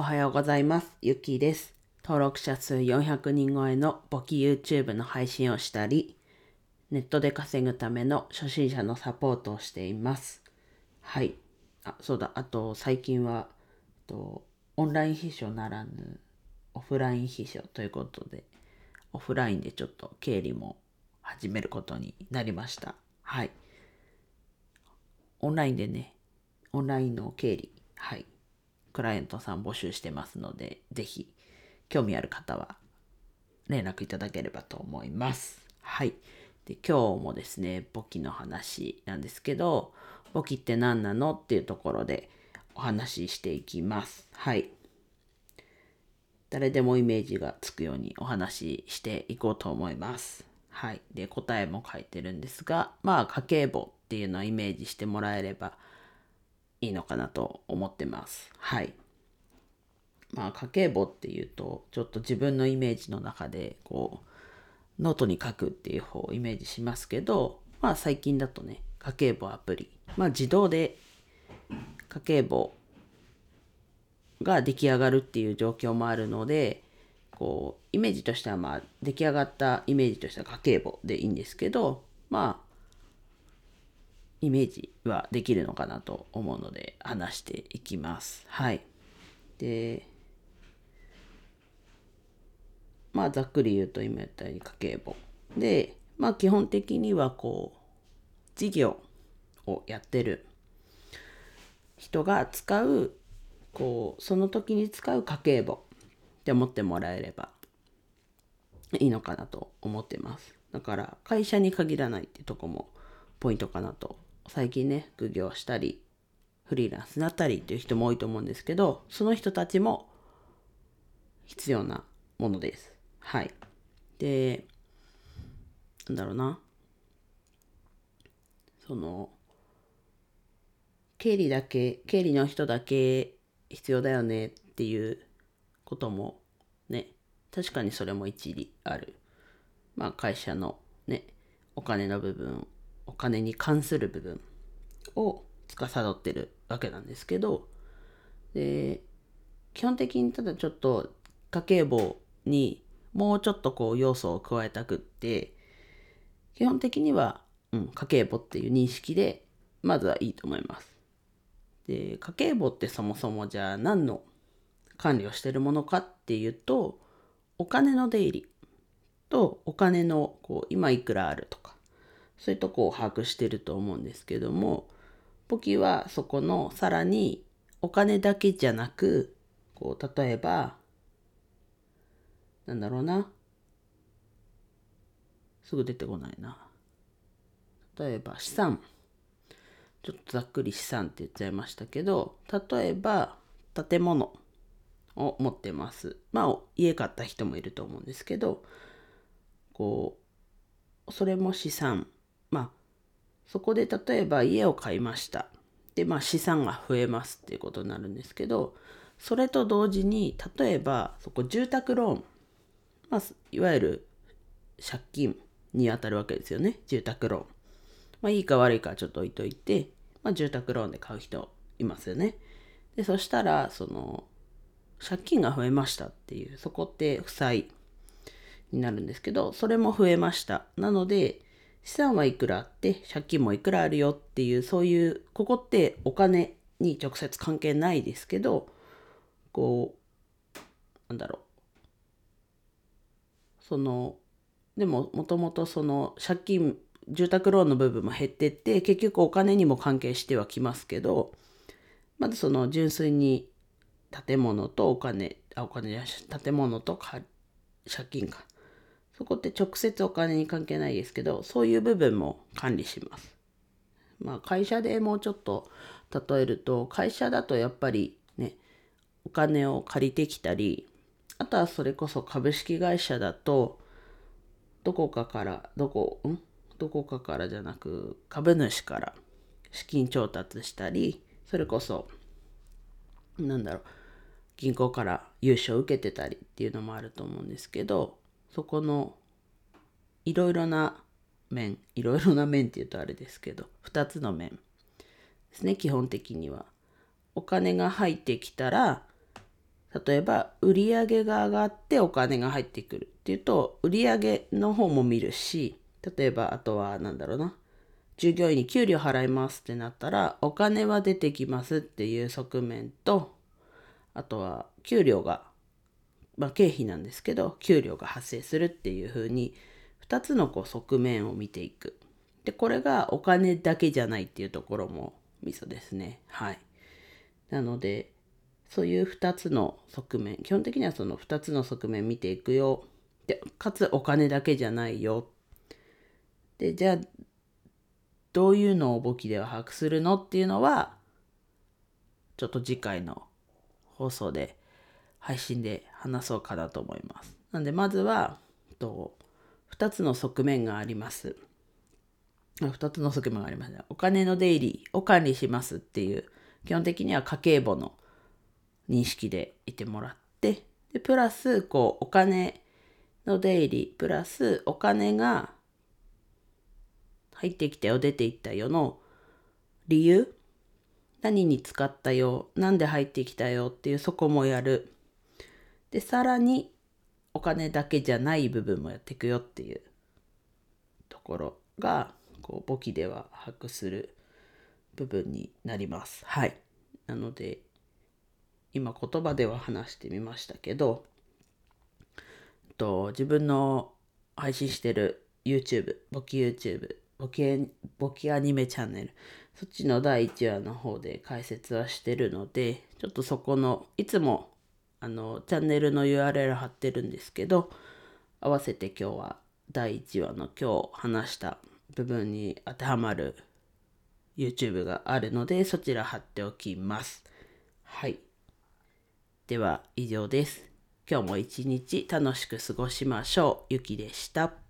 おはようございます。ゆきです。登録者数400人超えの簿記 YouTube の配信をしたり、ネットで稼ぐための初心者のサポートをしています。はい。あ、そうだ。あと、最近は、とオンライン秘書ならぬオフライン秘書ということで、オフラインでちょっと経理も始めることになりました。はい。オンラインでね、オンラインの経理、はい。クライアントさん募集してますので、ぜひ、興味ある方は連絡いただければと思います。はい。で、今日もですね、簿記の話なんですけど、簿記って何なのっていうところでお話ししていきます。はい。誰でもイメージがつくようにお話ししていこうと思います。はい。で、答えも書いてるんですが、まあ、家計簿っていうのをイメージしてもらえればいいのかなと思ってます。はい。まあ、家計簿っていうと、ちょっと自分のイメージの中で、こう、ノートに書くっていう方をイメージしますけど、まあ、最近だとね、家計簿アプリ、まあ、自動で家計簿が出来上がるっていう状況もあるので、こう、イメージとしては、まあ、出来上がったイメージとしては家計簿でいいんですけど、まあ、イメージはできるのかなと思うので話していきます。はい。で、まあざっくり言うと今言ったように家計簿。で、まあ基本的にはこう、事業をやってる人が使う、こう、その時に使う家計簿って思ってもらえればいいのかなと思ってます。だから会社に限らないってとこもポイントかなと最近ね、副業したり、フリーランスになったりっていう人も多いと思うんですけど、その人たちも必要なものです。はい。で、なんだろうな。その、経理だけ、経理の人だけ必要だよねっていうこともね、確かにそれも一理ある。まあ会社のね、お金の部分お金に関する部分を司ってるわけなんですけどで基本的にただちょっと家計簿にもうちょっとこう要素を加えたくって基本的には、うん、家計簿っていう認識でまずはいいと思います。で家計簿ってそもそもじゃあ何の管理をしてるものかっていうとお金の出入りとお金のこう今いくらあるとかそういうとこを把握してると思うんですけども、簿記はそこのさらにお金だけじゃなく、こう、例えば、なんだろうな。すぐ出てこないな。例えば資産。ちょっとざっくり資産って言っちゃいましたけど、例えば建物を持ってます。まあ、家買った人もいると思うんですけど、こう、それも資産まあそこで例えば家を買いました。でまあ資産が増えますっていうことになるんですけどそれと同時に例えばそこ住宅ローン。まあいわゆる借金にあたるわけですよね。住宅ローン。まあいいか悪いかちょっと置いといて、まあ、住宅ローンで買う人いますよね。でそしたらその借金が増えましたっていうそこって負債になるんですけどそれも増えました。なので資産はいくらあって借金もいくらあるよっていうそういうここってお金に直接関係ないですけどこうなんだろう。そのでももともとその借金住宅ローンの部分も減ってって結局お金にも関係してはきますけどまずその純粋に建物とお金あお金じゃ建物と借金か。そこって直接お金に関係ないですけど、そういう部分も管理します。まあ会社でもうちょっと例えると、会社だとやっぱりね、お金を借りてきたり、あとはそれこそ株式会社だと、どこかから、どこ、ん？どこかからじゃなく、株主から資金調達したり、それこそ、なんだろう、銀行から融資を受けてたりっていうのもあると思うんですけど、そこのいろいろな面いろいろな面っていうとあれですけど2つの面ですね基本的には。お金が入ってきたら例えば売り上げが上がってお金が入ってくるっていうと売り上げの方も見るし例えばあとは何だろうな従業員に給料払いますってなったらお金は出てきますっていう側面とあとは給料がまあ経費なんですけど給料が発生するっていう風に2つのこう側面を見ていく。でこれがお金だけじゃないっていうところもミソですね。はい。なのでそういう2つの側面基本的にはその2つの側面見ていくよ。でかつお金だけじゃないよ。でじゃあどういうのを簿記では把握するのっていうのはちょっと次回の放送で配信で話そうかなと思います。なんでまずはと2つの側面があります。2つの側面があります、ね。お金の出入りを管理しますっていう基本的には家計簿の認識でいてもらってでプラスこうお金の出入りプラスお金が入ってきたよ出ていったよの理由何に使ったよなんで入ってきたよっていうそこもやるでさらにお金だけじゃない部分もやっていくよっていうところがこう簿記では把握する部分になります。はい。なので今言葉では話してみましたけどと自分の配信してる YouTube 簿記 YouTube 簿記簿記アニメチャンネルそっちの第1話の方で解説はしてるのでちょっとそこのいつもあのチャンネルの URL 貼ってるんですけど合わせて今日は第1話の今日話した部分に当てはまる YouTube があるのでそちら貼っておきます。はい。では以上です。今日も一日楽しく過ごしましょう。ゆきでした。